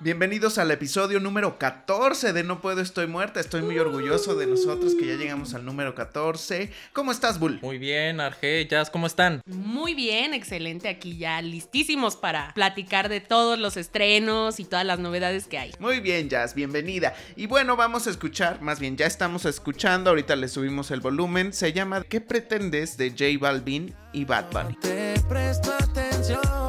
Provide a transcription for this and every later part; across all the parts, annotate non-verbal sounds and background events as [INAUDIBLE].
Bienvenidos al episodio número 14 de No Puedo Estoy Muerta. Estoy muy orgulloso de nosotros que ya llegamos al número 14. ¿Cómo estás, Bull? Muy bien, Arge, Jazz, ¿cómo están? Muy bien, excelente. Aquí ya listísimos para platicar de todos los estrenos y todas las novedades que hay. Muy bien, Jazz, bienvenida. Y bueno, vamos a escuchar, más bien ya estamos escuchando, ahorita le subimos el volumen. Se llama ¿Qué pretendes? de J Balvin y Bad Bunny. Te presto atención.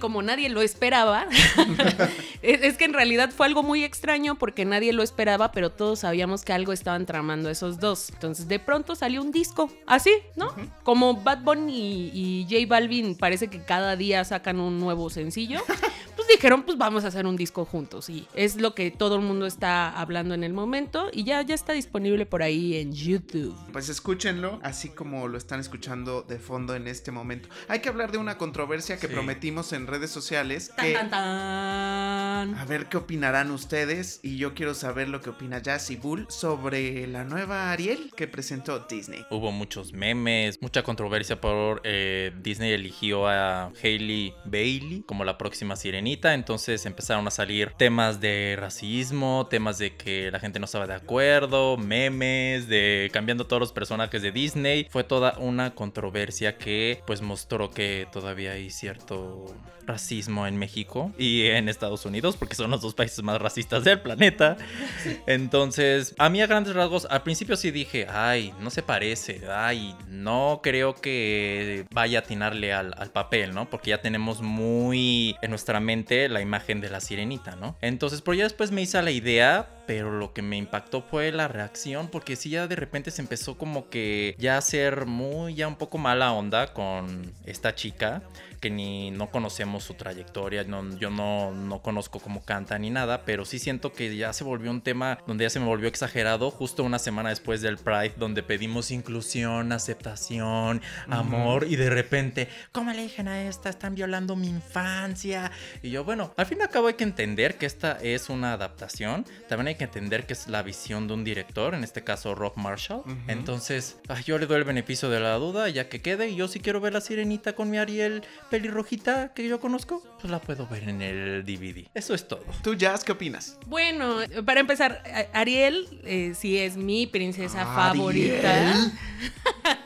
Como nadie lo esperaba, [LAUGHS] es, es que en realidad fue algo muy extraño porque nadie lo esperaba, pero todos sabíamos que algo estaban tramando esos dos. Entonces, de pronto salió un disco, así, ¿no? Como Bad Bunny y, y J Balvin parece que cada día sacan un nuevo sencillo. [LAUGHS] Pues dijeron, pues vamos a hacer un disco juntos. Y es lo que todo el mundo está hablando en el momento. Y ya, ya está disponible por ahí en YouTube. Pues escúchenlo, así como lo están escuchando de fondo en este momento. Hay que hablar de una controversia que Sí. prometimos en redes sociales. Tan, que- tan, tan. A ver qué opinarán ustedes y yo quiero saber lo que opina Jazz y Bull sobre la nueva Ariel que presentó Disney. Hubo muchos memes, mucha controversia por eh, Disney eligió a Hailey Bailey como la próxima sirenita, entonces empezaron a salir temas de racismo, temas de que la gente no estaba de acuerdo, memes, de cambiando todos los personajes de Disney. Fue toda una controversia que pues mostró que todavía hay cierto racismo en México y en Estados Unidos porque son los dos países más racistas del planeta. [LAUGHS] Entonces, a mí a grandes rasgos, al principio sí dije, ay, no se parece, ay, no creo que vaya a atinarle al, al papel, ¿no? Porque ya tenemos muy en nuestra mente la imagen de la sirenita, ¿no? Entonces, pero ya después me hice la idea, pero lo que me impactó fue la reacción, porque sí ya de repente se empezó como que ya a ser muy, ya un poco mala onda con esta chica que ni no conocemos su trayectoria, no- yo no, no conozco cómo canta ni nada, pero sí siento que ya se volvió un tema donde ya se me volvió exagerado justo una semana después del Pride, donde pedimos inclusión, aceptación, amor, y de repente, ¿cómo le dije a esta? Están violando mi infancia. Y yo, bueno, al fin y al cabo hay que entender que esta es una adaptación, también hay que entender que es la visión de un director, en este caso Rob Marshall. Entonces, ay, yo le doy el beneficio de la duda, ya que quede, y yo si quiero ver la sirenita con mi Ariel pelirrojita que yo conozco, pues la puedo ver en el DVD. Eso es todo. ¿Tú, Jazz, qué opinas? Bueno, para empezar, Ariel eh, sí es mi princesa Ariel. favorita. [LAUGHS]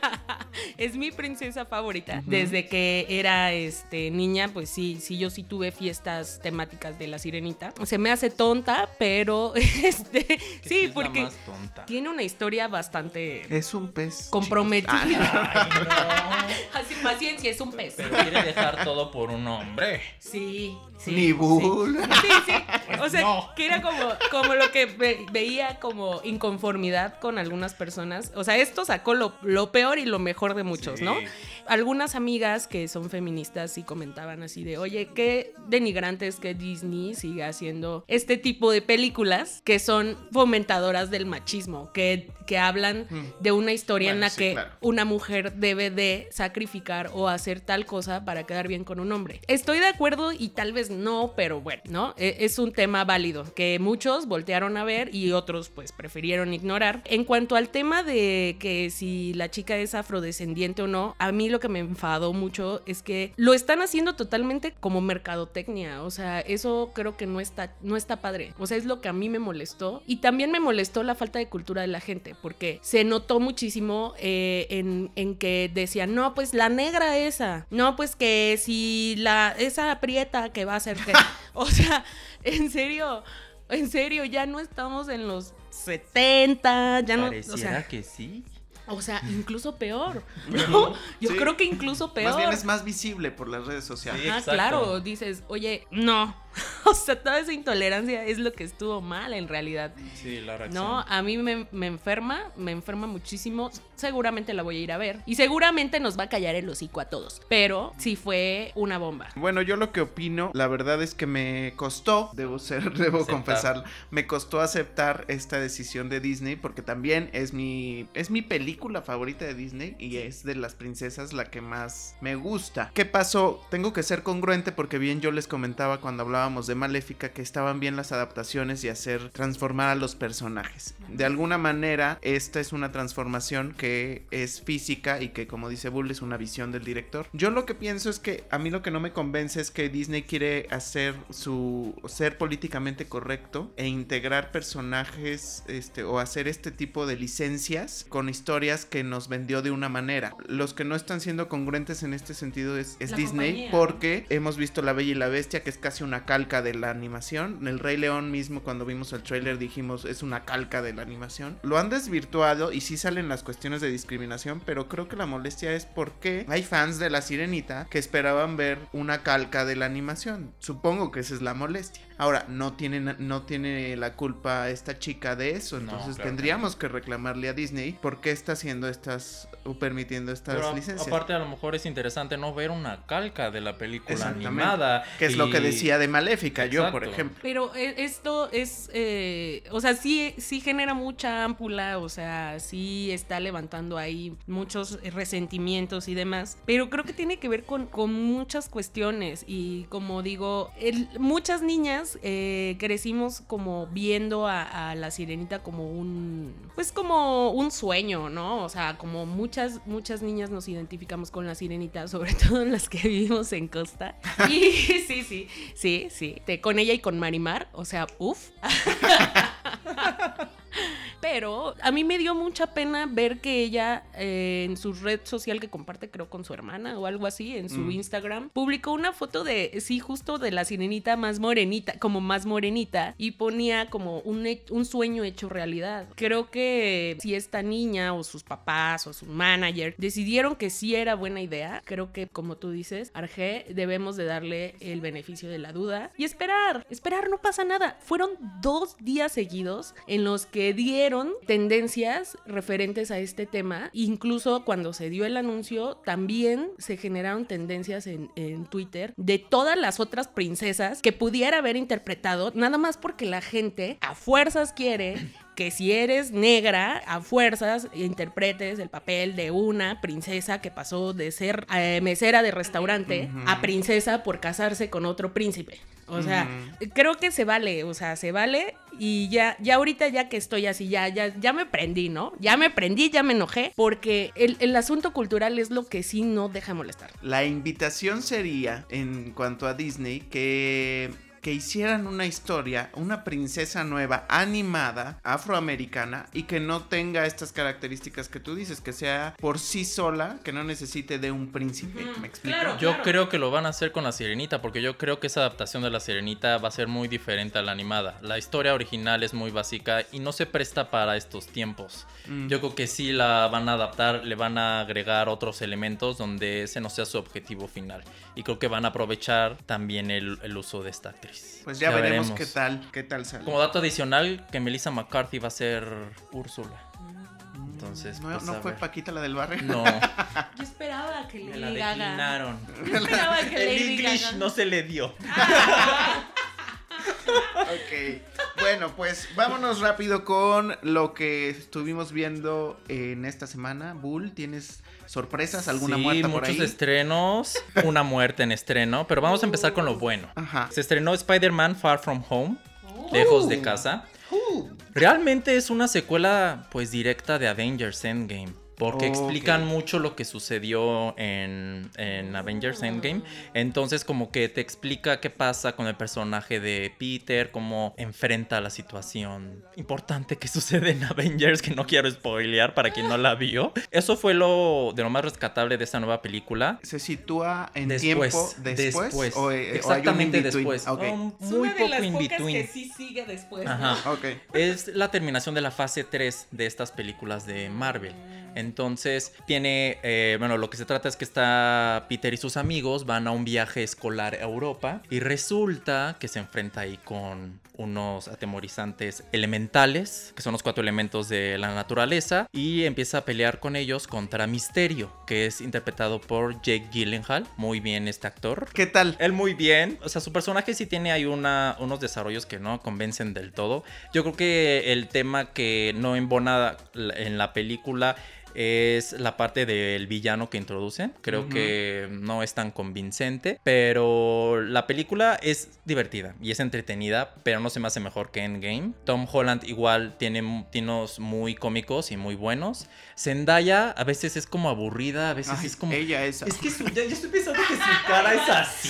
es mi princesa favorita. Desde que era este niña, pues sí, sí, yo sí tuve fiestas temáticas de la sirenita. Se me hace tonta, pero [LAUGHS] este sí, porque tonta. tiene una historia bastante Es un pez. comprometida. Ah, [LAUGHS] Así, paciencia, es un pez. Pero quiere dejar todo por un hombre. Sí, sí. Ni sí. Bull. Sí, sí. O sea, no. que era como, como lo que ve- veía como inconformidad con algunas personas. O sea, esto sacó lo, lo peor y lo mejor de muchos, ¿no? Algunas amigas que son feministas sí comentaban así de, oye, qué denigrante es que Disney siga haciendo este tipo de películas que son fomentadoras del machismo, que, que hablan de una historia en la sí, que claro. una mujer debe de sacrificar o hacer tal cosa para quedar bien con un hombre. Estoy de acuerdo y tal vez no, pero bueno, ¿no? E- Es un tema válido que muchos voltearon a ver y otros pues prefirieron ignorar. En cuanto al tema de que si la chica es afrodescendiente o no, a mí lo que me enfadó mucho es que lo están haciendo totalmente como mercadotecnia, o sea, eso creo que no está no está padre. O sea, es lo que a mí me molestó y también me molestó la falta de cultura de la gente porque se notó muchísimo eh, en, en que decían, no, pues la negra esa, no, pues que si la, esa aprieta que va a ser [LAUGHS] o sea, en serio, en serio, ya no estamos en los 70, ya no, o Pareciera sea, que sí. O sea, incluso peor, [LAUGHS] ¿no? Yo Sí. creo que incluso peor. Más bien es más visible por las redes sociales. Sí. Ah, claro, dices, oye, no. [LAUGHS] o sea, toda esa intolerancia es lo que estuvo mal en realidad. Sí, la reacción. No, a mí me, me enferma, me enferma muchísimo. Seguramente la voy a ir a ver. Y seguramente nos va a callar el hocico a todos. Pero sí fue una bomba. Bueno, yo lo que opino, la verdad es que me costó, debo ser, [LAUGHS] debo Aceptar. confesarlo, me costó aceptar esta decisión de Disney porque también es mi es mi película favorita de Disney y es de las princesas la que más me gusta. ¿Qué pasó? Tengo que ser congruente porque bien yo les comentaba cuando de Maléfica que estaban bien las adaptaciones y hacer transformar a los personajes. De alguna manera, esta es una transformación que es física y que como dice Bull es una visión del director. Yo lo que pienso es que a mí lo que no me convence es que Disney quiere hacer su ser políticamente correcto e integrar personajes este o hacer este tipo de licencias con historias que nos vendió de una manera. Los que no están siendo congruentes en este sentido es, es Disney compañía. porque hemos visto La Bella y la Bestia que es casi una calca de la animación. El Rey León mismo cuando vimos el tráiler dijimos es una calca de la animación. Lo han desvirtuado y sí salen las cuestiones de discriminación, pero creo que la molestia es porque hay fans de La Sirenita que esperaban ver una calca de la animación. Supongo que esa es la molestia. Ahora, no tiene, na- no tiene la culpa esta chica de eso, No, entonces que tendríamos que reclamarle a Disney por qué está haciendo estas o permitiendo estas Pero a- licencias. aparte a lo mejor es interesante no ver una calca de la película animada. que es lo que decía de Maléfica, yo, por ejemplo. Pero e- esto es, eh, o sea, sí, sí genera mucha ámpula, o sea, sí está levantando ahí muchos resentimientos y demás, pero creo que tiene que ver con, con muchas cuestiones y como digo, el- muchas niñas eh, crecimos como viendo a, a la sirenita como un, pues como un sueño, ¿no? O sea, como muchas, muchas niñas nos identificamos con la sirenita, [LAUGHS] sobre todo las que vivimos en costa. [LAUGHS] Y sí, sí, sí, sí, con ella y con Marimar, o sea, uff. [LAUGHS] Pero a mí me dio mucha pena ver que ella eh, en su red social que comparte creo con su hermana o algo así, en su Mm. Instagram, publicó una foto de, sí, justo de la sirenita más morenita, como más morenita, y ponía como un, un sueño hecho realidad. Creo que si esta niña o sus papás o su manager decidieron que sí era buena idea, creo que como tú dices, Arge, debemos de darle el beneficio de la duda y esperar, esperar, no pasa nada. Fueron dos días seguidos en los que dieron tendencias referentes a este tema. Incluso cuando se dio el anuncio, también se generaron tendencias en, en Twitter de todas las otras princesas que pudiera haber interpretado, nada más porque la gente a fuerzas quiere que si eres negra, a fuerzas interpretes el papel de una princesa que pasó de ser eh, mesera de restaurante a princesa por casarse con otro príncipe. O sea, creo que se vale, o sea, se vale y ya, ya ahorita ya que estoy así, ya, ya, ya me prendí, ¿no? Ya me prendí, ya me enojé, porque el, el asunto cultural es lo que sí no deja molestar. La invitación sería, en cuanto a Disney, que, que hicieran una historia, una princesa nueva, animada, afroamericana, y que no tenga estas características que tú dices, que sea por sí sola, que no necesite de un príncipe. Ujú, ¿Me explico? claro. Yo creo que lo van a hacer con la sirenita, porque yo creo que esa adaptación de la sirenita va a ser muy diferente a la animada. La historia original es muy básica y no se presta para estos tiempos. Mm. Yo creo que sí la van a adaptar, le van a agregar otros elementos donde ese no sea su objetivo final. Y creo que van a aprovechar también el, el uso de esta actriz. Pues ya, veremos, qué tal, qué tal sale. Como dato adicional, que Melissa McCarthy va a ser Úrsula. Entonces, no, pues, no fue ver. Paquita la del barrio. No, Yo esperaba que me la Lady Gaga. declinaron. Yo esperaba que El Lady English Gaga. no se le dio. Ok. Bueno, pues vámonos rápido con lo que estuvimos viendo en esta semana. Bull, ¿tienes sorpresas? ¿Alguna sí, muerta por muchos estrenos, [LAUGHS] una muerte en estreno, pero vamos a empezar con lo bueno. Ajá. Se estrenó Spider-Man Far From Home, lejos de casa. Realmente es una secuela pues directa de Avengers Endgame. Porque explican mucho lo que sucedió en, en Avengers Endgame. Entonces como que te explica qué pasa con el personaje de Peter, cómo enfrenta la situación importante que [LAUGHS] sucede en Avengers, que no quiero spoilear para quien no la vio. Eso fue lo de lo más rescatable de esta nueva película. ¿Se sitúa en Después, tiempo después? después. O, eh, o hay un Exactamente después. Ok. Un Es muy una de poco las in pocas between. que sí sigue después. Ajá. Ok. Es la terminación de la fase 3 de estas películas de Marvel. Entonces tiene, eh, bueno, lo que se trata es que está Peter y sus amigos van a un viaje escolar a Europa y resulta que se enfrenta ahí con unos atemorizantes elementales, que son los cuatro elementos de la naturaleza, y empieza a pelear con ellos contra Misterio, que es interpretado por Jake Gyllenhaal. Muy bien este actor. ¿Qué tal? Él muy bien. O sea, su personaje sí tiene ahí una, unos desarrollos que no convencen del todo. Yo creo que el tema que no embona en la película es la parte del villano que introducen. Creo que no es tan convincente, pero la película es divertida y es entretenida, pero no se me hace mejor que Endgame. Tom Holland igual tiene tinos muy cómicos y muy buenos. Zendaya a veces es como aburrida, a veces Ay, es como... Ella es. Es que su- ya, ya estoy pensando que su cara es así.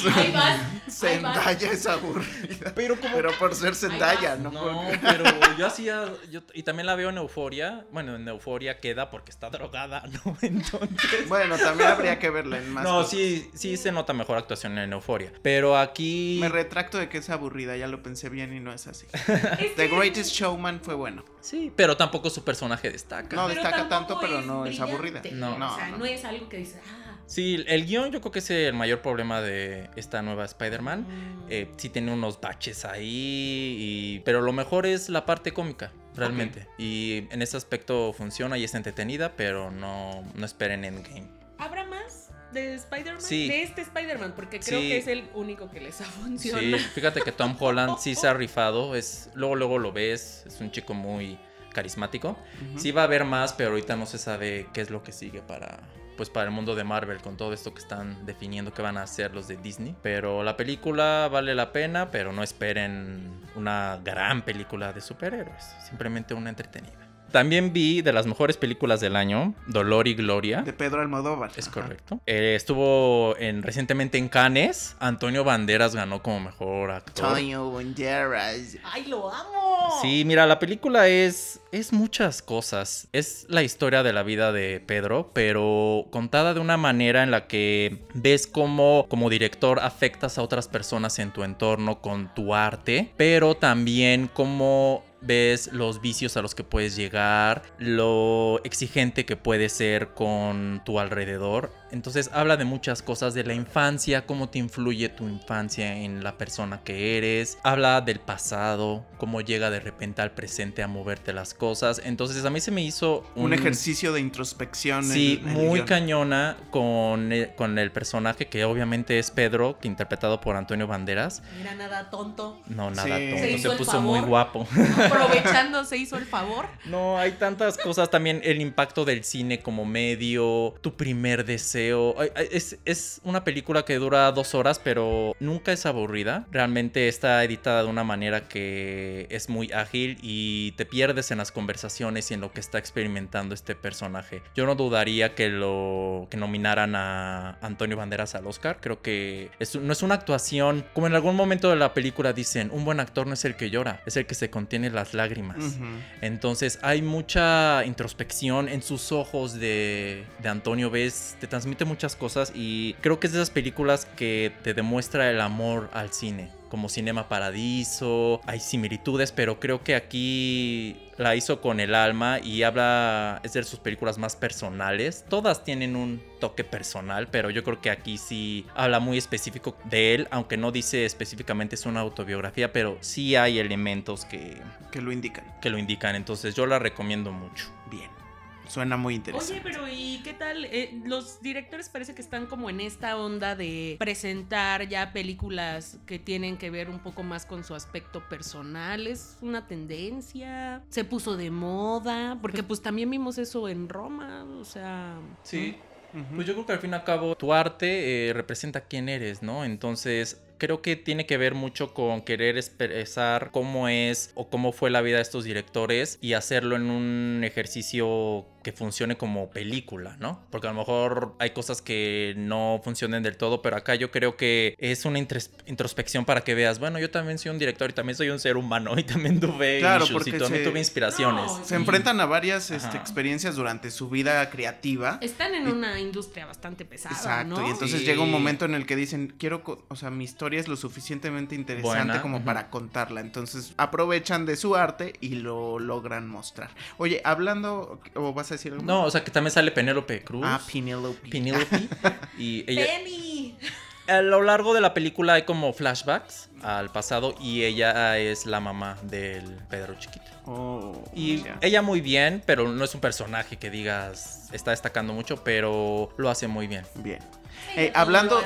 Zendaya es aburrida. Pero como Pero por ser Zendaya, no, No, pero yo hacía. Yo, y también la veo en Euforia. Bueno, en Euforia queda porque está drogada, ¿no? [LAUGHS] Entonces. Bueno, también habría que verla en más. no, cosas. sí, sí se nota mejor actuación en Euforia. Pero aquí. Me retracto de que es aburrida, ya lo pensé bien y no es así. [LAUGHS] The Greatest Showman fue bueno. Sí, pero tampoco su personaje destaca. No, destaca tanto, pero no es aburrida. brillante. No. o sea, No, no, no. es algo que dices, ah. Sí, el guion yo creo que es el mayor problema de esta nueva Spider-Man. mm. Eh, sí tiene unos baches ahí, y- pero lo mejor es la parte cómica, realmente. Y en ese aspecto funciona y es entretenida, pero no, no esperen Endgame. ¿Habrá más de Spider-Man? Sí. De este Spider-Man, porque creo Sí. que es el único que les ha Sí, funcionado. fíjate que Tom Holland sí se ha [LAUGHS] rifado, es, luego luego lo ves, es un chico muy carismático. Sí va a haber más, pero ahorita no se sabe qué es lo que sigue para pues para el mundo de Marvel con todo esto que están definiendo que van a hacer los de Disney. Pero la película vale la pena, pero no esperen una gran película de superhéroes, simplemente una entretenida. También vi de las mejores películas del año, Dolor y Gloria. De Pedro Almodóvar. Es Ajá. correcto. Eh, estuvo en, recientemente en Cannes. Antonio Banderas ganó como mejor actor. Antonio Banderas. ¡Ay, lo amo! Sí, mira, la película es, es muchas cosas. Es la historia de la vida de Pedro, pero contada de una manera en la que ves cómo como director afectas a otras personas en tu entorno con tu arte, pero también cómo ves los vicios a los que puedes llegar, lo exigente que puedes ser con tu alrededor. Entonces habla de muchas cosas de la infancia, cómo te influye tu infancia en la persona que eres. Habla del pasado, cómo llega de repente al presente a moverte las cosas. Entonces a mí se me hizo Un ejercicio de introspección. Sí, en- en el muy cañona con el, con el personaje que obviamente es Pedro, que interpretado por Antonio Banderas. Mira, nada tonto. No, nada Sí. tonto, Se puso muy guapo. [LAUGHS] Aprovechando, se hizo el favor. No, hay tantas cosas. También el impacto del cine como medio, tu primer deseo. Es, es una película que dura dos horas, pero nunca es aburrida. Realmente está editada de una manera que es muy ágil y te pierdes en las conversaciones y en lo que está experimentando este personaje. Yo no dudaría que lo que nominaran a Antonio Banderas al Oscar. Creo que es, no es una actuación como en algún momento de la película dicen, un buen actor no es el que llora, es el que se contiene las lágrimas. Entonces hay mucha introspección en sus ojos de, de Antonio. Ves, te transmite muchas cosas y creo que es de esas películas que te demuestra el amor al cine. Como Cinema Paradiso, hay similitudes, pero creo que aquí la hizo con el alma y habla, es de sus películas más personales. Todas tienen un toque personal, pero yo creo que aquí sí habla muy específico de él, aunque no dice específicamente es una autobiografía, pero sí hay elementos que, Que lo indican. que lo indican. Entonces yo la recomiendo mucho. Bien. Suena muy Oye, interesante. pero ¿y qué tal? Eh, los directores parece que están como en esta onda de presentar ya películas que tienen que ver un poco más con su aspecto personal. ¿Es una tendencia? ¿Se puso de moda? Porque pues también vimos eso en Roma, o sea... Sí. Pues yo creo que al fin y al cabo tu arte eh, representa quién eres, ¿no? Entonces creo que tiene que ver mucho con querer expresar cómo es o cómo fue la vida de estos directores y hacerlo en un ejercicio que funcione como película, ¿no? Porque a lo mejor hay cosas que no funcionen del todo, pero acá yo creo que es una intros- introspección para que veas, bueno, yo también soy un director y también soy un ser humano y también tuve Claro, issues porque y también se- tuve inspiraciones. No, Se enfrentan a varias este, experiencias durante su vida creativa. Están en Y- una industria bastante pesada, Exacto, ¿no? y entonces Sí. llega un momento en el que dicen, quiero, o sea, mi historia es lo suficientemente interesante Buena, como para contarla. Entonces aprovechan de su arte y lo logran mostrar. Oye, hablando, ¿o vas a decir algo? No, o sea que también sale Penélope Cruz. Ah, Penelope. Penelope. [LAUGHS] y ella, Penny. a lo largo de la película hay como flashbacks al pasado y ella es la mamá del Pedro chiquito. Oh, Y ella muy bien, pero no es un personaje que digas está destacando mucho, pero lo hace muy bien. Bien. Eh, hablando,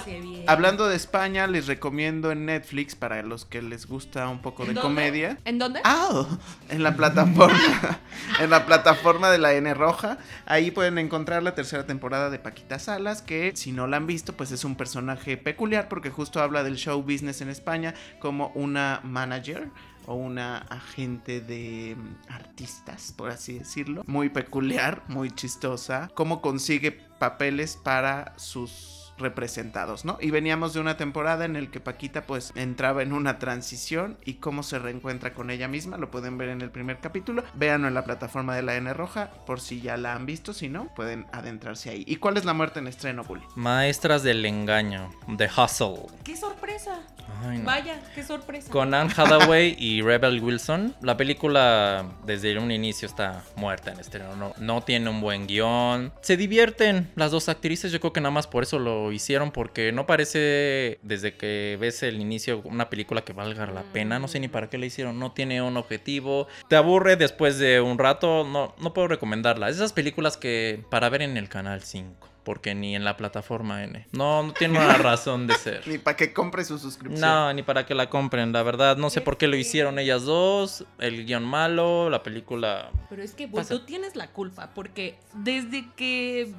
hablando de España, les recomiendo en Netflix para los que les gusta un poco de comedia. ¿En dónde? Ah, en la plataforma, [LAUGHS] en la plataforma de la N Roja, ahí pueden encontrar la tercera temporada de Paquita Salas, que si no la han visto, pues es un personaje peculiar porque justo habla del show business en España como una manager o una agente de mm, artistas, por así decirlo, muy peculiar, muy chistosa, cómo consigue papeles para sus representados, ¿no? Y veníamos de una temporada en el que Paquita pues entraba en una transición y cómo se reencuentra con ella misma, lo pueden ver en el primer capítulo, véanlo en la plataforma de la N Roja por si ya la han visto, si no, pueden adentrarse ahí. ¿Y cuál es la muerte en estreno, Bully? Maestras del engaño, The Hustle. ¡Qué sorpresa! Ay, no. Vaya, qué sorpresa. Con Anne Hathaway y Rebel Wilson. La película desde un inicio está muerta en estreno. No, no tiene un buen guion. Se divierten las dos actrices. Yo creo que nada más por eso lo hicieron. Porque no parece desde que ves el inicio una película que valga la pena. No sé ni para qué la hicieron. No tiene un objetivo. Te aburre después de un rato. No, no puedo recomendarla. Es esas películas que para ver en el canal 5. Porque ni en la plataforma N. No, no tiene una [LAUGHS] razón de ser. Ni para que compre su suscripción. No, ni para que la compren, la verdad. No sé por qué lo hicieron ellas dos. El guion malo, la película. Pero es que pues, Pasa. tú tienes la culpa, porque desde que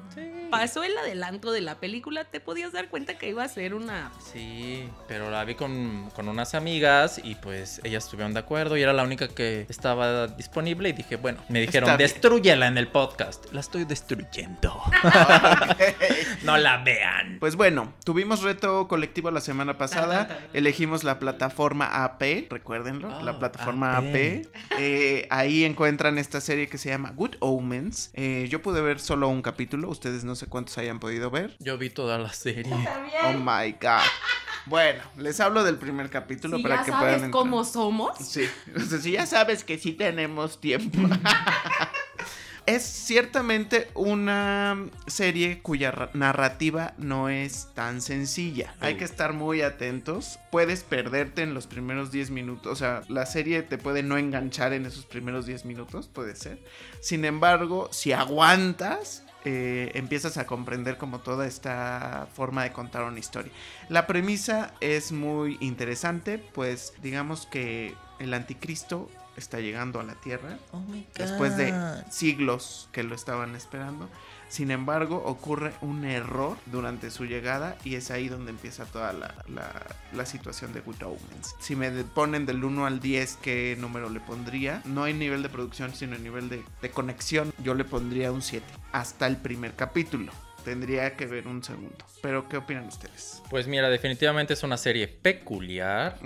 pasó el adelanto de la película, te podías dar cuenta que iba a ser una. Sí, pero la vi con, con unas amigas y pues ellas estuvieron de acuerdo y era la única que estaba disponible y dije, bueno, me dijeron, destruyela en el podcast. La estoy destruyendo. [LAUGHS] [LAUGHS] no la vean. Pues bueno, tuvimos reto colectivo la semana pasada. Elegimos la plataforma AP, recuérdenlo, Oh, la plataforma AP. AP. Eh, ahí encuentran esta serie que se llama Good Omens. Eh, yo pude ver solo un capítulo, ustedes no sé cuántos hayan podido ver. Yo vi toda la serie. Oh my god. Bueno, les hablo del primer capítulo Si para ya que puedan sabes entrar. cómo somos. Sí, [LAUGHS] o sea, si ya sabes que sí tenemos tiempo. [LAUGHS] es ciertamente una serie cuya ra- narrativa no es tan sencilla. Hay que estar muy atentos. Puedes perderte en los primeros 10 minutos. O sea, la serie te puede no enganchar en esos primeros 10 minutos, puede ser. Sin embargo, si aguantas, eh, empiezas a comprender como toda esta forma de contar una historia. La premisa es muy interesante, pues digamos que el anticristo está llegando a la Tierra después de siglos que lo estaban esperando. Sin embargo, ocurre un error durante su llegada y es ahí donde empieza toda la, la- la situación de Good Omens. Si me ponen del 1 al 10 qué número le pondría, no en nivel de producción, sino en nivel de, de conexión, yo le pondría un 7 hasta el primer capítulo. Tendría que ver un segundo. Pero, ¿qué opinan ustedes? Pues mira, definitivamente es una serie peculiar.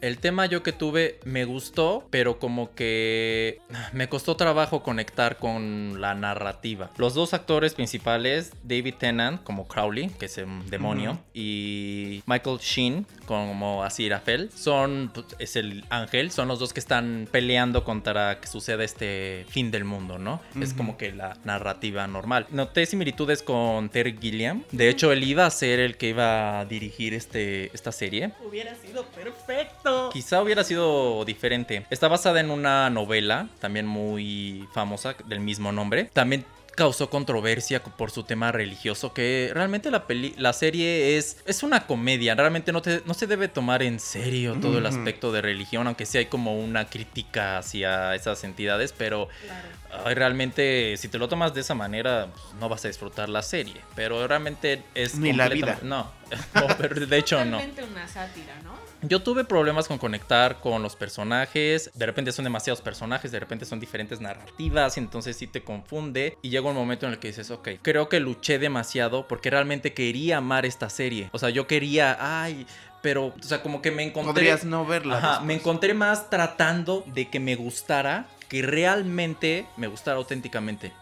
El tema yo que tuve me gustó, pero como que me costó trabajo conectar con la narrativa. Los dos actores principales, David Tennant como Crowley, que es un demonio, y Michael Sheen como Aziraphale, son es el ángel, son los dos que están peleando contra que suceda este fin del mundo, ¿no? Es como que la narrativa normal. Noté similitudes con Terry Gilliam. De hecho, él iba a ser el que iba a dirigir este, esta serie. Hubiera sido perfecto. Quizá hubiera sido diferente. Está basada en una novela, también muy famosa, del mismo nombre. También causó controversia por su tema religioso, que realmente la, peli la serie es, es una comedia, realmente no, te- no se debe tomar en serio todo el aspecto de religión, aunque sí hay como una crítica hacia esas entidades, pero Claro. ay, realmente si te lo tomas de esa manera, pues, no vas a disfrutar la serie, pero realmente es... Ni la completamente- vida. No, [LAUGHS] no, pero de hecho no. Realmente una sátira, ¿no? Yo tuve problemas con conectar con los personajes. De repente son demasiados personajes, de repente son diferentes narrativas, y entonces sí te confunde. Y llega un momento en el que dices, ok, creo que luché demasiado porque realmente quería amar esta serie. O sea, yo quería, ay, pero, o sea, como que me encontré... Podrías no verla. Ajá, me encontré más tratando de que me gustara que realmente me gustara auténticamente.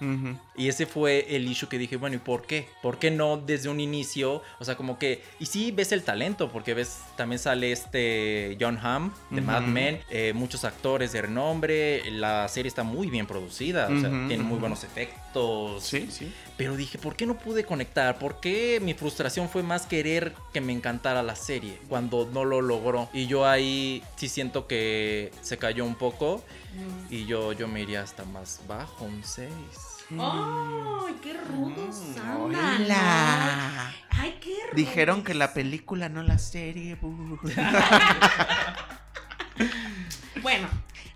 Y ese fue el issue que dije, bueno, ¿y por qué? ¿Por qué no desde un inicio? O sea, como que... Y sí ves el talento, porque ves, también sale este John Hamm de Mad. Men, eh, muchos actores de renombre, la serie está muy bien producida, o sea, Ujú, tiene muy buenos efectos. Sí, sí. Pero dije, ¿por qué no pude conectar? ¿Por qué mi frustración fue más querer que me encantara la serie cuando no lo logró? Y yo ahí sí siento que se cayó un poco y yo, yo me iría hasta más bajo, un 6. ¡Ay, qué rudos Mm, andan! hola. ¡Ay, qué rudos! Dijeron que la película, no la serie. bu. [LAUGHS] Bueno,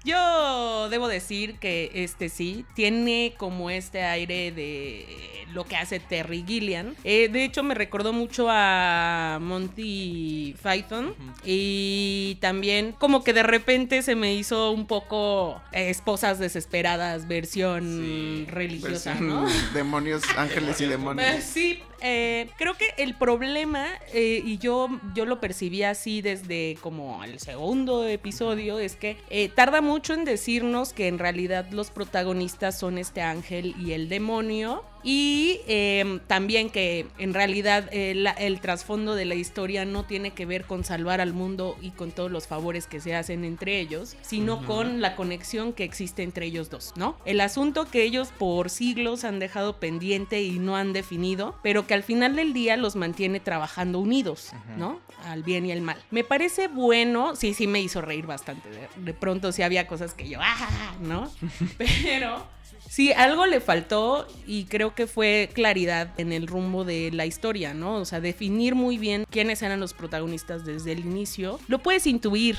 yo debo decir que este sí tiene como este aire de lo que hace Terry Gilliam. Eh, de hecho, me recordó mucho a Monty Python y también como que de repente se me hizo un poco eh, esposas desesperadas versión Sí, religiosa, Versión ¿no? [LAUGHS] Demonios, ángeles y Eh, demonios. sí, eh, creo que el problema, eh, y yo, yo lo percibí así desde como el segundo episodio, es que eh, tarda mucho en decirnos que en realidad los protagonistas son este ángel y el demonio. Y eh, también que en realidad eh, la- el trasfondo de la historia no tiene que ver con salvar al mundo y con todos los favores que se hacen entre ellos, sino con la conexión que existe entre ellos dos, ¿no? El asunto que ellos por siglos han dejado pendiente y no han definido, pero que al final del día los mantiene trabajando unidos, ¿no? Al bien y al mal. Me parece bueno, sí, sí me hizo reír bastante. De, de pronto sí había cosas que yo, ¡ah! ¿no? [LAUGHS] Pero Sí, algo le faltó y creo que fue claridad en el rumbo de la historia, ¿no? O sea, definir muy bien quiénes eran los protagonistas desde el inicio. Lo puedes intuir,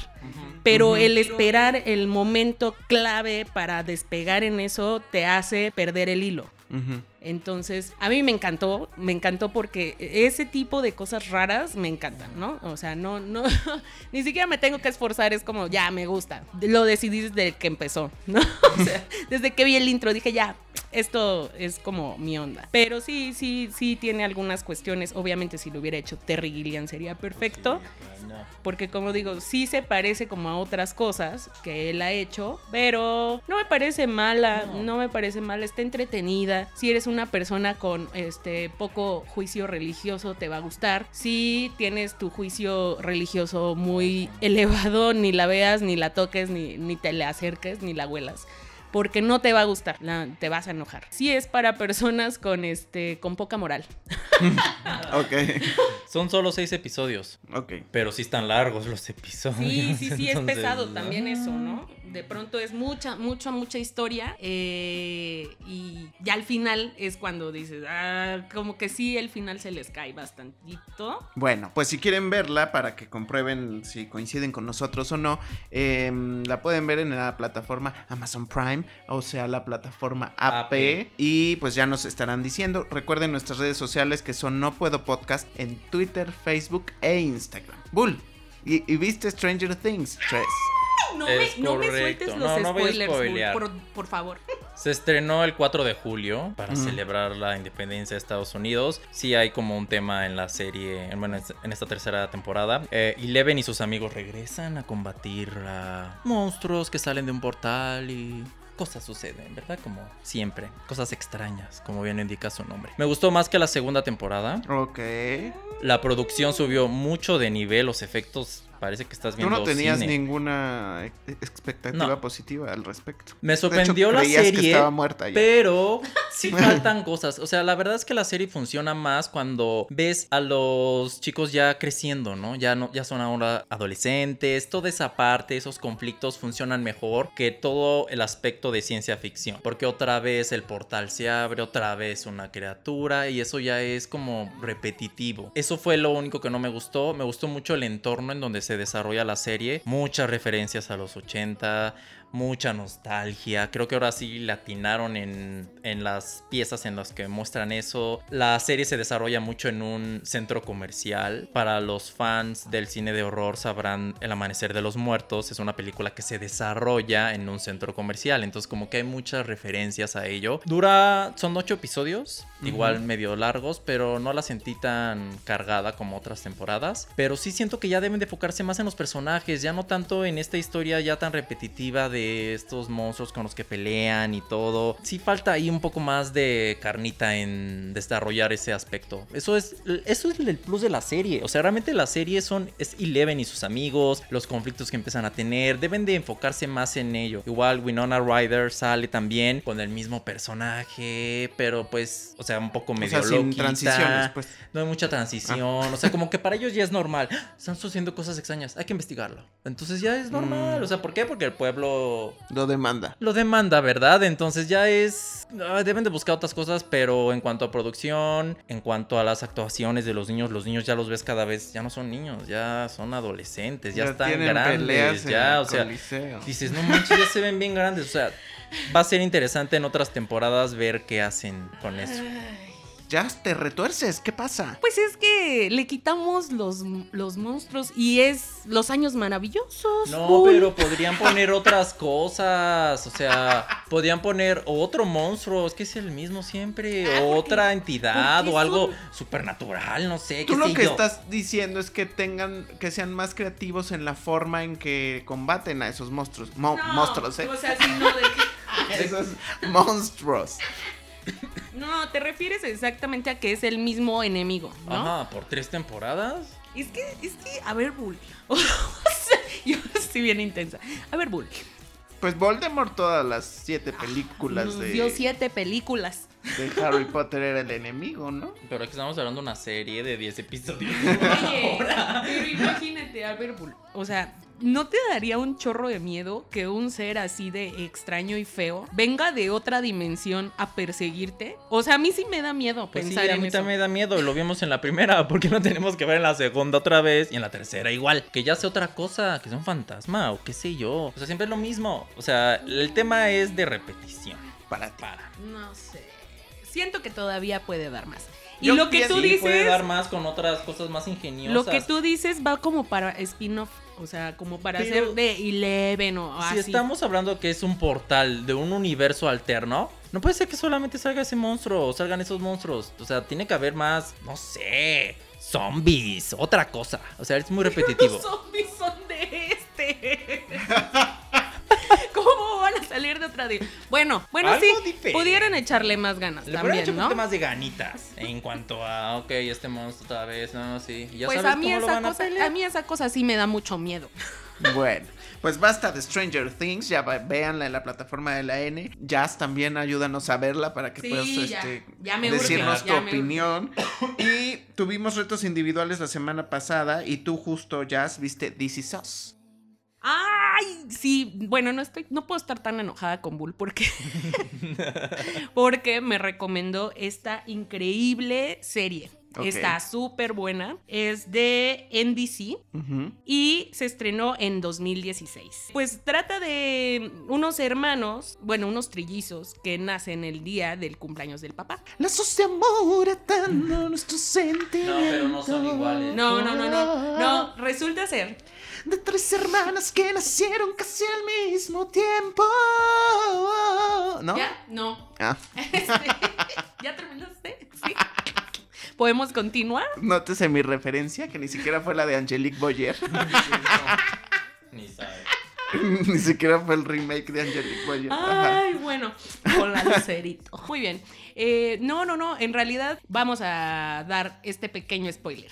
pero el esperar el momento clave para despegar en eso te hace perder el hilo. Entonces, a mí me encantó, me encantó porque ese tipo de cosas raras me encantan, ¿no? O sea, no, no, [LAUGHS] ni siquiera me tengo que esforzar, es como, ya, me gusta. Lo decidí desde que empezó, ¿no? [LAUGHS] O sea, desde que vi el intro dije, ya, esto es como mi onda. Pero sí, sí, sí tiene algunas cuestiones. Obviamente, si lo hubiera hecho Terry Gilliam sería perfecto. Porque como digo, sí se parece como a otras cosas que él ha hecho, pero no me parece mala, no, me parece mala, está entretenida. Si eres una persona con este poco juicio religioso te va a gustar. Si tienes tu juicio religioso muy elevado, ni la veas, ni la toques, ni, ni te le acerques, ni la huelas. Porque no te va a gustar, la- te vas a enojar. Si es para personas con este con poca moral. [LAUGHS] Ok. Son solo seis episodios, Ok. pero sí están largos los episodios. Sí, sí, sí, es pesado ¿no? también eso, ¿no? De pronto es mucha, mucha, mucha historia eh, y ya al final es cuando dices, ah, como que sí, el final se les cae bastantito. Bueno, pues si quieren verla para que comprueben si coinciden con nosotros o no, em, la pueden ver en la plataforma Amazon Prime, o sea, la plataforma AP. AP. Y pues ya nos estarán diciendo. Recuerden nuestras redes sociales que son No Puedo Podcast en Twitter, Facebook e Instagram. Bull, ¿y, y viste Stranger Things 3? No, Es me, no me sueltes No, los no voy a spoilers, Bull, por, por favor. Se estrenó el 4 de julio para Ujú. celebrar la independencia de Estados Unidos. Sí hay como un tema en la serie, en- bueno, en esta tercera temporada. Eh, Eleven y sus amigos regresan a combatir a monstruos que salen de un portal y cosas suceden, ¿verdad? Como siempre, cosas extrañas, como bien indica su nombre. Me gustó más que la segunda temporada. Ok. La producción subió mucho de nivel, los efectos parece que estás Tú viendo no tenías cine. ninguna ex- expectativa No. positiva al respecto. Me De hecho, sorprendió la que serie, estaba muerta ya. pero sí [LAUGHS] faltan cosas. O sea, la verdad es que la serie funciona más cuando ves a los chicos ya creciendo, ¿no? Ya no, ya son ahora adolescentes. Toda esa parte, esos conflictos funcionan mejor que todo el aspecto de ciencia ficción. Porque otra vez el portal se abre, otra vez una criatura y eso ya es como repetitivo. Eso fue lo único que no me gustó. Me gustó mucho el entorno en donde se desarrolla la serie. Muchas referencias a los 80 mucha nostalgia. Creo que ahora sí latinaron en, en las piezas en las que muestran eso. La serie se desarrolla mucho en un centro comercial. Para los fans del cine de horror sabrán El Amanecer de los Muertos. Es una película que se desarrolla en un centro comercial. Entonces como que hay muchas referencias a ello. Dura, son ocho episodios, igual medio largos, pero no la sentí tan cargada como otras temporadas. Pero sí siento que ya deben de enfocarse más en los personajes, ya no tanto en esta historia ya tan repetitiva de estos monstruos con los que pelean y todo. Sí falta ahí un poco más de carnita en desarrollar ese aspecto. Eso es, eso es el plus de la serie. O sea, realmente la serie son, es Eleven y sus amigos, los conflictos que empiezan a tener. Deben de enfocarse más en ello. Igual Winona Ryder sale también con el mismo personaje, pero pues, o sea, un poco medio o sea, sin transiciones, pues. No hay mucha transición. O sea, como que para ellos ya es normal. [GASPS] Están sucediendo cosas extrañas. Hay que investigarlo. Entonces ya es normal. O sea, ¿por qué? Porque el pueblo Lo demanda. lo demanda, ¿verdad? Entonces ya es... ah, Deben de buscar otras cosas, pero en cuanto a producción, en cuanto a las actuaciones de los niños, los niños ya los ves cada vez, ya no son niños, ya son adolescentes, ya, están tienen peleas grandes, en ya, el o sea, Coliseo. dices, no manches, ya se ven bien grandes, o sea, va a ser interesante en otras temporadas ver qué hacen con eso. Ya te retuerces, ¿qué pasa? Pues es que le quitamos los, los monstruos y es los años maravillosos. No, pero podrían poner otras cosas. O sea, podrían poner otro monstruo. Es que es el mismo siempre. Ah, porque- otra entidad porque o algo son- supernatural, no sé. Tú qué lo sé que yo. estás diciendo es que tengan, que sean más creativos en la forma en que combaten a esos monstruos. Mo- No, monstruos, ¿eh? O sea, sí, no, de que- [LAUGHS] Esos monstruos. No, te refieres exactamente a que es el mismo enemigo, ¿no? Ajá, por tres temporadas. Es que, es que, a ver, Bull. [LAUGHS] O sea, yo estoy bien intensa. A ver, Bull. Pues Voldemort todas las siete películas Nos de, dio siete películas. De Harry Potter era el enemigo, ¿no? Pero aquí estamos hablando de una serie de 10 episodios. Oye, pero imagínate, a ver, Bull. O sea, ¿no te daría un chorro de miedo que un ser así de extraño y feo venga de otra dimensión a perseguirte? O sea, a mí sí me da miedo Pues sí, pensar a en mí también me da miedo. y Lo vimos en la primera. ¿Por qué no tenemos que ver en la segunda otra vez? Y en la tercera igual. Que ya sea otra cosa. Que sea un fantasma o qué sé yo. O sea, siempre es lo mismo. O sea, el tema es de repetición. Para ti. Para. No sé. Siento que todavía puede dar más. Y Yo lo que tú Sí, dices, puede dar más con otras cosas más ingeniosas. lo que tú dices va como para spin-off, o sea, como para Pero- hacer de Eleven o Si así. estamos hablando que es un portal de un universo alterno, no puede ser que solamente salga ese monstruo o salgan esos monstruos. O sea, tiene que haber más, no sé, zombies, otra cosa. O sea, es muy [LAUGHS] repetitivo. Los zombies son de este. [LAUGHS] ¿Cómo van a salir de otra? di- Bueno, bueno, Algo sí, diferente. pudieran echarle más ganas Le hubiera hecho también, un ¿no? poquito más de ganitas [LAUGHS] en cuanto a, ok, este monstruo otra vez, no, sí. Ya Pues sabes a mí, cómo lo esa van a cosa, pelear. a mí esa cosa sí me da mucho miedo. [LAUGHS] Bueno, pues basta de Stranger Things, ya véanla en la plataforma de la N. Jazz también ayúdanos a verla para que Sí, puedas ya, este, ya me urge, decirnos ya tu me opinión. Y tuvimos retos individuales la semana pasada y tú justo, Jazz, viste This Is Us. Ay, sí, bueno, no estoy, no puedo estar tan enojada con Bull porque, [LAUGHS] porque me recomendó esta increíble serie. Ok. Está súper buena. Es de NBC y se estrenó en 2016. Pues trata de unos hermanos, bueno, unos trillizos que nacen el día del cumpleaños del papá. Lazos de amor atando nuestros sentimientos. pero no son iguales. No, no, no, no. No, resulta ser De tres hermanas que nacieron casi al mismo tiempo. ¿No? ¿Ya? No. Ah, [LAUGHS] Este, ¿Ya terminaste? Sí. ¿Podemos continuar? nótese mi referencia, que ni siquiera fue la de Angelique Boyer. [LAUGHS] Ni sabe. [LAUGHS] ni siquiera fue el remake de Angelique Boyer. Ajá. Ay, bueno, con la lucerito. Muy bien. Eh, no, no, no. En realidad vamos a dar este pequeño spoiler.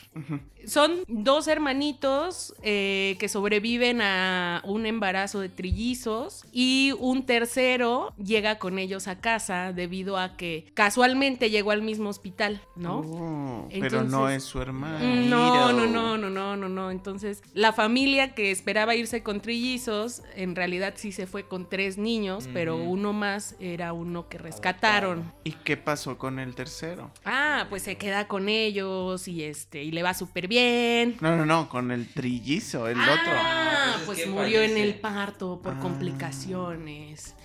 Son dos hermanitos eh, que sobreviven a un embarazo de trillizos y un tercero llega con ellos a casa debido a que casualmente llegó al mismo hospital, ¿no? Oh, pero no es su hermano. Mm, No, no, no, no, no, no, no. Entonces, la familia que esperaba irse con trillizos, en realidad sí se fue con tres niños, pero uno más era uno que rescataron. ¿Y qué pasó con el tercero? Ah, pues se queda con ellos y este, y le va súper bien. No, no, no, con el trillizo, el otro. Ah, Pues pues murió en el parto por Ah. complicaciones.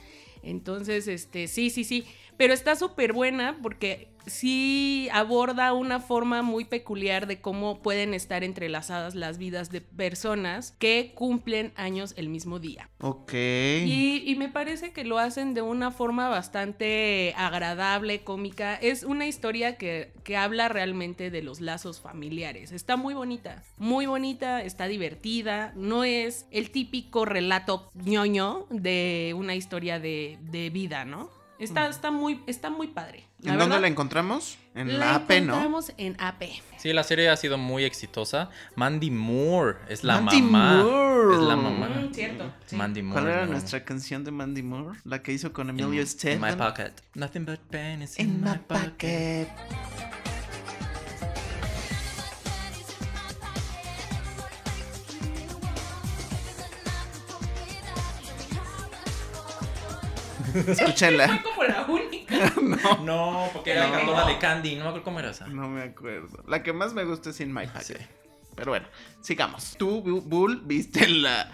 Entonces, este, sí, sí, sí. Pero está súper buena porque sí aborda una forma muy peculiar de cómo pueden estar entrelazadas las vidas de personas que cumplen años el mismo día. Ok. Y, y me parece que lo hacen de una forma bastante agradable, cómica. Es una historia que, que habla realmente de los lazos familiares. Está muy bonita, muy bonita, está divertida. No es el típico relato ñoño de una historia de, de vida, ¿no? Está, está, muy, está muy padre. ¿En dónde verdad, la encontramos? En la, la AP, ¿no? encontramos en AP. Sí, la serie ha sido muy exitosa. Mandy Moore es la Mandy mamá. Moore. Es la mamá. Mm, cierto. sí. Mandy Moore. ¿Cuál era no. nuestra canción de Mandy Moore? La que hizo con In- Emilio in Estefan. my pocket. Nothing but pennies In my pocket. Escúchenla. Fue como la única. [LAUGHS] No, porque era No. la de Candy. No me acuerdo cómo era esa. No me acuerdo. La que más me gusta es In My Pocket. Sí. Pero bueno, sigamos. Tú, Bu- Bull, viste la.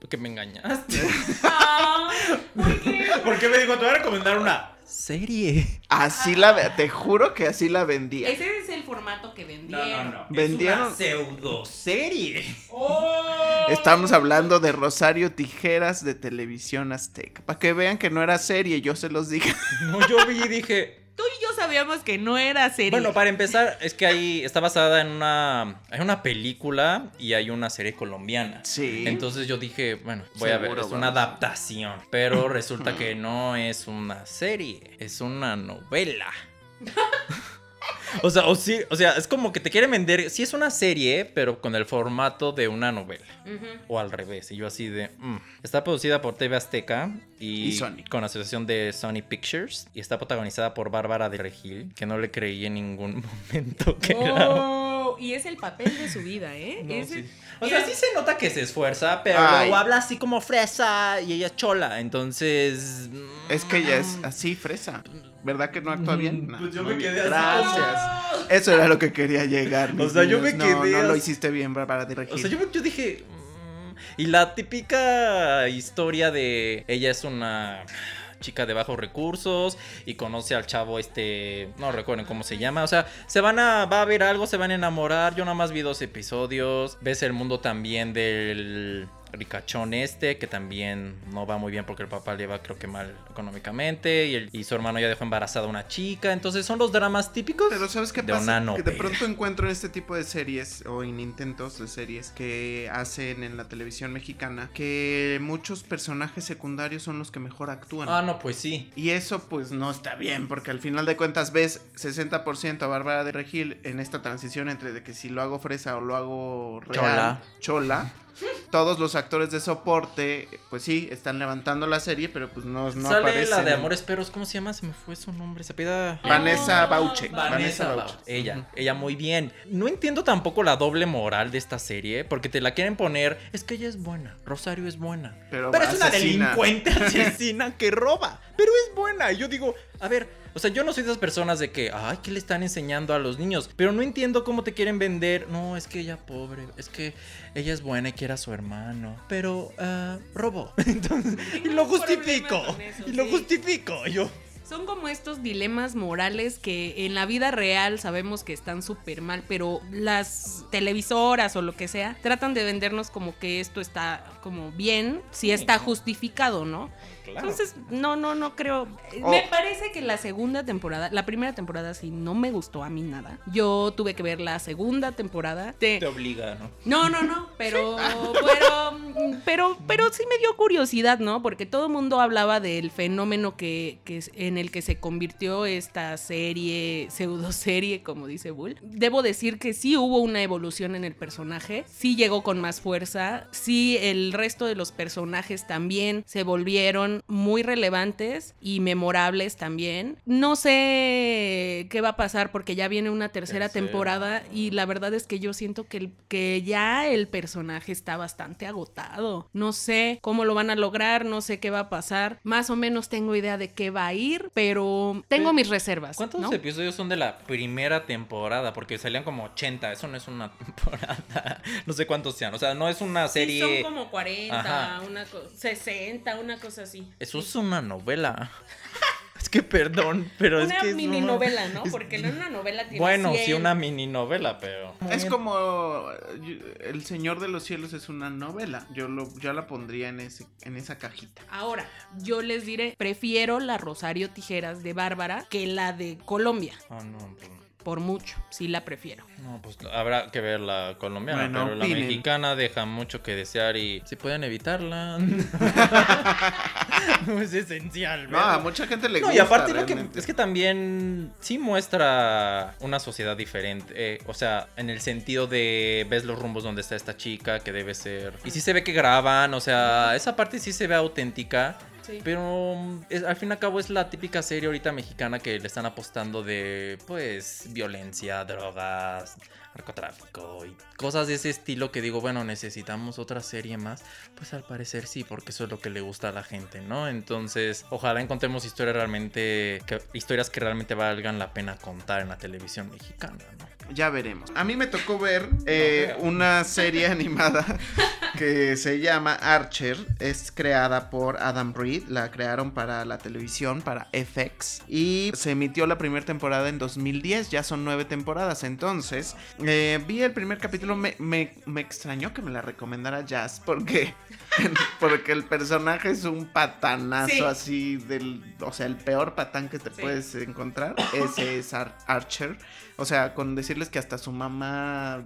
Porque me engañaste. [LAUGHS] Ah, ¿Por qué? ¿Por qué me dijo? Te voy a recomendar una serie. Así la. ve- Te juro que así la vendía. Ese es el formato que vendieron. Vendieron- pseudo serie. ¡Oh! Estamos hablando de Rosario Tijeras de Televisión Azteca. Para que vean que no era serie, yo se los dije. No, yo vi y dije. Tú y yo sabíamos que no era serie. Bueno, para empezar, es que ahí está basada en una. Hay una película y hay una serie colombiana. Sí. Entonces yo dije, bueno, voy a ver, es una vamos adaptación. Pero [LAUGHS] resulta que no es una serie, es una novela. [LAUGHS] O sea, o sí, o sea, es como que te quieren vender, sí es una serie, pero con el formato de una novela. O al revés. Y yo así de... mm. Está producida por TV Azteca y, Y Sony. con asociación de Sony Pictures. Y está protagonizada por Bárbara de Regil, que no le creí en ningún [LAUGHS] momento que era... Oh, y es el papel de su vida, ¿eh? No, Ese- sí. O sea, sí se nota que se esfuerza, pero Ay. luego habla así como fresa y ella es chola. Entonces... mm, Es que ella es así, fresa. ¿Verdad que no actúa bien? No, Pues yo me bien. quedé así Gracias. Eso era lo que quería llegar. O sea, yo me No, quedé no lo hiciste bien, Bárbara de Regil. O sea, yo, yo dije... mm, Y la típica historia de ella es una chica de bajos recursos y conoce al chavo este, no recuerden cómo se llama, o sea, se van a, va a ver algo, se van a enamorar, yo nada más vi dos episodios, ves el mundo también del ricachón este, que también no va muy bien porque el papá le va creo que mal económicamente y, el- y su hermano ya dejó embarazada a una chica, entonces son los dramas típicos Pero ¿sabes qué de pasa? una Que de pronto encuentro en este tipo de series o en intentos de series que hacen en la televisión mexicana que muchos personajes secundarios son los que mejor actúan. Ah, no, pues sí. Y eso pues no está bien, porque al final de cuentas ves 60% a Bárbara de Regil en esta transición entre de que si lo hago fresa o lo hago real, Chola. chola. Todos los actores de soporte, pues sí, están levantando la serie, pero pues no, no Sale aparecen. la de Amores Perros, ¿cómo se llama? Se me fue su nombre, se pida... Vanessa Ah, Bauche. Vanessa Bauch. Ella, ella muy bien. No entiendo tampoco la doble moral de esta serie, porque te la quieren poner, es que ella es buena, Rosario es buena. Pero Pero es una delincuente [LAUGHS] asesina que roba, pero es buena. Y yo digo, a ver, o sea, yo no soy de esas personas de que, ay, ¿qué le están enseñando a los niños? Pero no entiendo cómo te quieren vender. No, es que ella pobre, es que ella es buena y quiere a su hermano, pero ah, robó. [LAUGHS] Entonces, y lo justifico. eso, Y lo sí. justifico. Yo, Son como estos dilemas morales que en la vida real sabemos que están súper mal, pero las televisoras o lo que sea tratan de vendernos como que esto está como bien, si está justificado, ¿no? Entonces, no, no, no creo. Oh. Me parece que la segunda temporada, la primera temporada sí no me gustó a mí nada. Yo tuve que ver la segunda temporada. Te- te obliga, ¿no? no, no, no, pero, pero, pero, pero sí me dio curiosidad, ¿no? Porque todo el mundo hablaba del fenómeno que, que en el que se convirtió esta serie, pseudoserie, como dice Bull. Debo decir que sí hubo una evolución en el personaje, sí llegó con más fuerza, sí el resto de los personajes también se volvieron muy relevantes y memorables también. No sé qué va a pasar porque ya viene una tercera, Tercera. temporada y la verdad es que yo siento que, el- que ya el personaje está bastante agotado. No sé cómo lo van a lograr, no sé qué va a pasar. Más o menos tengo idea de qué va a ir, pero tengo Pero, mis reservas. ¿Cuántos ¿no? episodios son de la primera temporada? Porque salían como 80, eso no es una [LAUGHS] temporada. No sé cuántos sean, o sea, no es una Sí, serie... son como 40, Ajá. una co- 60, una cosa así. Eso es una novela. [LAUGHS] es que perdón, pero una es que es mini una- novela, ¿no? es- Porque no una novela tiene Bueno, sí, 100. una mini novela, pero... Es como eh, El Señor de los Cielos es una novela. Yo lo, yo la pondría en ese, en esa cajita. Ahora, yo les diré, prefiero la Rosario Tijeras de Bárbara que la de Colombia. Ah, no, pues, Por mucho, sí la prefiero. no, pues habrá que ver la colombiana, Bueno, pero la mexicana deja mucho que desear y si pueden evitarla. no [LAUGHS] [LAUGHS] es esencial, No, a verla. mucha gente le No, gusta. y aparte lo que es que también sí muestra una sociedad diferente, eh, o sea, en el sentido de ves los rumbos donde está esta chica que debe ser y sí se ve que graban, o sea, esa parte sí se ve auténtica. Sí. Pero mm, es- al fin y al cabo es la típica serie ahorita mexicana que le están apostando de pues violencia, drogas, narcotráfico y cosas de ese estilo que digo, bueno, necesitamos otra serie más. Pues al parecer sí, porque eso es lo que le gusta a la gente, ¿no? Entonces, ojalá encontremos historias realmente, que- historias que realmente valgan la pena contar en la televisión mexicana, ¿no? Ya veremos. A mí me tocó ver eh, una serie [LAUGHS] animada que se llama Archer. Es creada por Adam Reed. La crearon para la televisión, para FX. Y se emitió la primera temporada en 2010. Ya son nueve temporadas. Entonces, eh, vi el primer capítulo. Me, me- me extrañó que me la recomendara Jazz. Porque, [LAUGHS] porque el personaje es un patanazo Sí. así del... O sea, el peor patán que te Sí. puedes encontrar. Ese es Ar- Archer. O sea, con decirles que hasta su mamá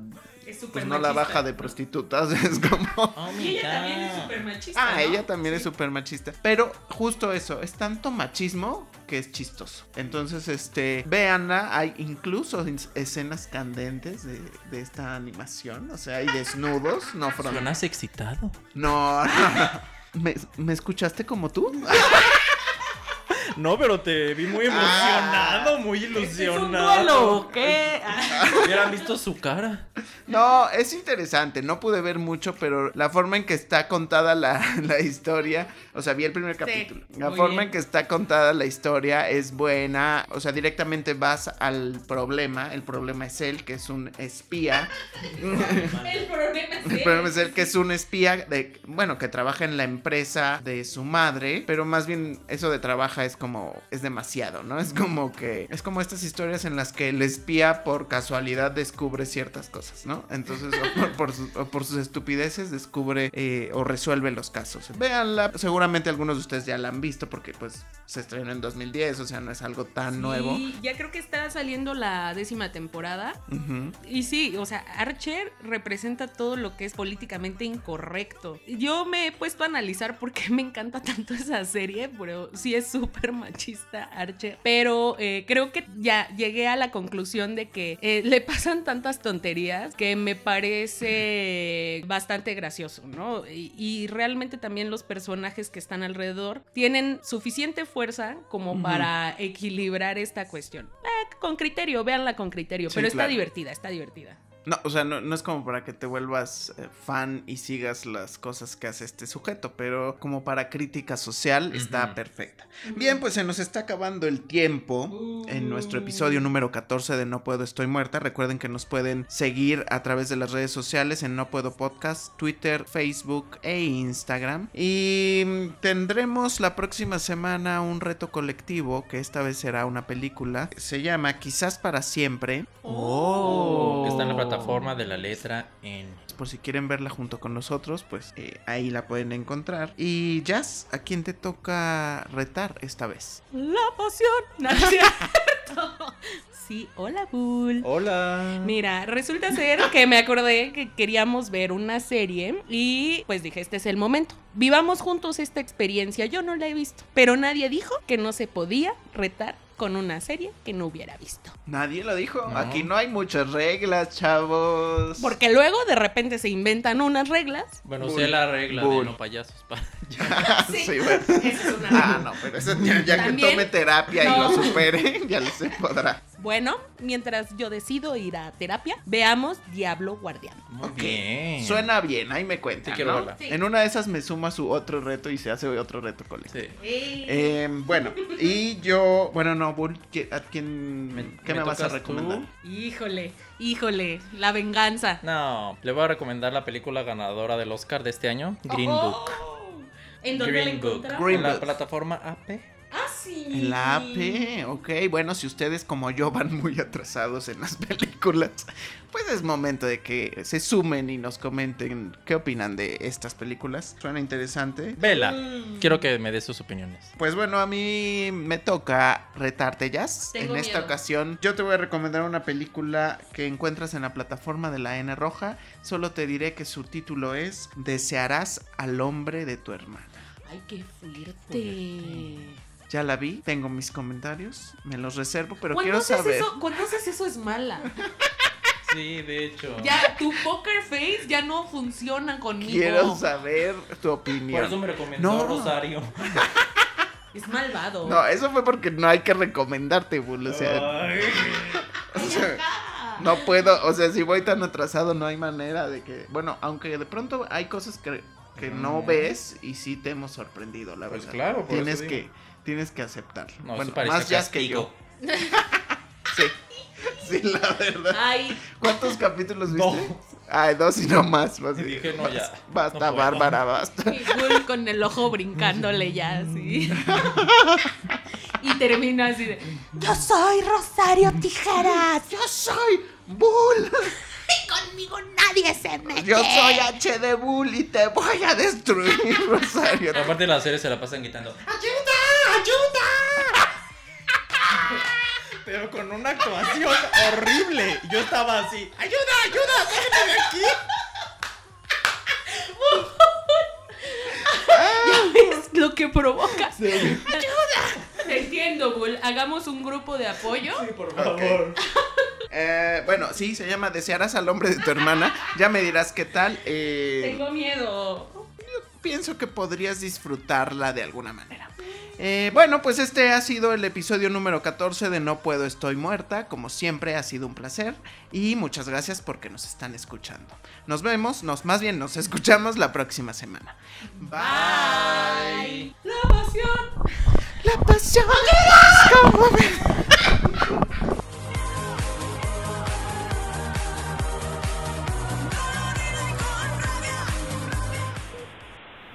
Es pues súper no la machista. baja de prostitutas, [LAUGHS] es como... Y ella también es súper machista. Ah, ¿no? ella también es súper machista. Pero justo eso, es tanto machismo que es chistoso. Entonces, este, véanla, hay incluso in- escenas candentes de, de esta animación. O sea, hay desnudos, no fron- ¿Suenas excitado? No, [LAUGHS] ¿Me, ¿Me escuchaste como tú? [LAUGHS] [LAUGHS] No, pero te vi muy emocionado, muy ¿Es un duelo o qué? Ah. [LAUGHS] Hubieran visto su cara. No, es interesante. No pude ver mucho, pero la forma en que está contada la, [LAUGHS] la historia, o sea, vi el primer capítulo. La forma bien. en que está contada la historia es buena. O sea, directamente vas al problema. El problema es él, que es un espía. El problema es El problema es él, que es un espía, de, bueno, que trabaja en la empresa de su madre, pero más bien eso de es como, es demasiado, ¿no? Es como que, es como estas historias en las que el espía por casualidad descubre ciertas cosas, ¿no? Entonces, o por, por sus, o por sus estupideces descubre eh, o resuelve los casos. Véanla, seguramente algunos de ustedes ya la han visto porque pues se estrenó en 2010, o sea, no es algo tan nuevo. Sí, ya creo que está saliendo la décima temporada. Y sí, o sea, Archer representa todo lo que es políticamente incorrecto. Yo me he puesto a analizar por qué me encanta tanto esa serie, pero sí es súper machista Archer. Pero eh, creo que ya llegué a la conclusión de que eh, le pasan tantas tonterías que me parece bastante gracioso, ¿no? Y, y realmente también los personajes que están alrededor tienen suficiente fuerza como para equilibrar esta cuestión. Eh, con criterio, véanla con criterio, Sí, pero está divertida, está divertida. No, o sea, no, no es como para que te vuelvas eh, fan y sigas las cosas que hace este sujeto, pero como para crítica social está perfecta. Bien, pues se nos está acabando el tiempo en nuestro episodio número 14 de No Puedo Estoy Muerta. Recuerden que nos pueden seguir a través de las redes sociales en No Puedo Podcast, Twitter, Facebook e Instagram. Y mm, tendremos la próxima semana un reto colectivo que esta vez será una película. Se llama Quizás para siempre. Que está en la plataforma de la letra N. Por si quieren verla junto con nosotros, pues eh, ahí la pueden encontrar. Y Jazz, ¿a quién te toca retar esta vez? La pasión. [LAUGHS] No es cierto. Sí, hola, Bull. Hola. Mira, resulta ser que me acordé que queríamos ver una serie y pues dije, este es el momento. Vivamos juntos esta experiencia. Yo no la he visto, pero nadie dijo que no se podía retar con una serie que no hubiera visto. Nadie lo dijo. No. Aquí no hay muchas reglas, chavos. Porque luego de repente se inventan unas reglas. Bueno, Bull. usé la regla Bull. de no payasos para... [LAUGHS] sí, bueno. Esa es una Ah, no, pero eso ya, ya que tome terapia y lo supere, [LAUGHS] ya lo se podrá. Bueno, mientras yo decido ir a terapia, veamos Diablo Guardián. Muy Ok, bien. Suena bien, ahí me Sí, quiero ¿no? Sí. En una de esas me suma su otro reto y se hace otro reto colectivo. Sí. Eh, bueno, y yo, bueno, no, Bull, ¿qué- ¿a quién, Me- qué me, me vas a tú. recomendar? Híjole, híjole, la venganza. No, le voy a recomendar la película ganadora del Oscar de este año, Green Oh, Book. ¿En dónde la Green Book. Green en la plataforma AP. Ah, sí. En la AP, ok, bueno, si ustedes como yo van muy atrasados en las [LAUGHS] películas, pues es momento de que se sumen y nos comenten qué opinan de estas películas. Suena interesante. Vela. Mm. Quiero que me des sus opiniones. Pues bueno, a mí me toca retarte, Jazz. Tengo en esta miedo. ocasión, yo te voy a recomendar una película que encuentras en la plataforma de la N Roja. Solo te diré que su título es Desearás al hombre de tu hermana. Ay, qué fuerte. Ya la vi, tengo mis comentarios, me los reservo, pero quiero saber. eso, cuando haces eso es mala. [LAUGHS] Sí, de hecho. Ya, tu poker face ya no funciona conmigo. Quiero saber tu Por opinión. eso me recomendó No. Rosario. [LAUGHS] Es malvado. No, eso fue porque no hay que recomendarte, Bull. O sea, Ay. o sea, no puedo. O sea, si voy tan atrasado, no hay manera de que. Bueno, aunque de pronto hay cosas que, que no ves y sí te hemos sorprendido, la Pues verdad. claro, por tienes eso que digo. Tienes que aceptarlo. No, bueno, más jazz que yo. [LAUGHS] Sí. Sí, la verdad. Ay, ¿Cuántos capítulos viste? Dos. Ay, dos y no más. Y dije, no, ya, Basta, no. Bárbara, basta. y Bull con el ojo brincándole ya así. [LAUGHS] y termina así de. Yo soy Rosario Tijeras. Yo soy Bull. [LAUGHS] Y conmigo nadie se mete. Yo soy H de Bull y te voy a destruir, Rosario. Aparte de la serie se la pasan gritando. ¡Ayuda! Pero con una actuación horrible. Yo estaba así. ¡Ayuda, ayuda! ¡Sáquenme de aquí! [LAUGHS] ¿Ya ves lo que provoca? ¡Ayuda! Te entiendo, Bull. Hagamos un grupo de apoyo. por favor. [LAUGHS] Eh, bueno, sí, se llama Desearás al hombre de tu hermana. Ya me dirás qué tal. Eh, Tengo miedo. Pienso que podrías disfrutarla de alguna manera. Eh, bueno, pues este ha sido el episodio número 14 de No Puedo Estoy Muerta. Como siempre ha sido un placer y muchas gracias porque nos están escuchando. Nos vemos, nos, más bien nos escuchamos la próxima semana. Bye. La pasión. La pasión.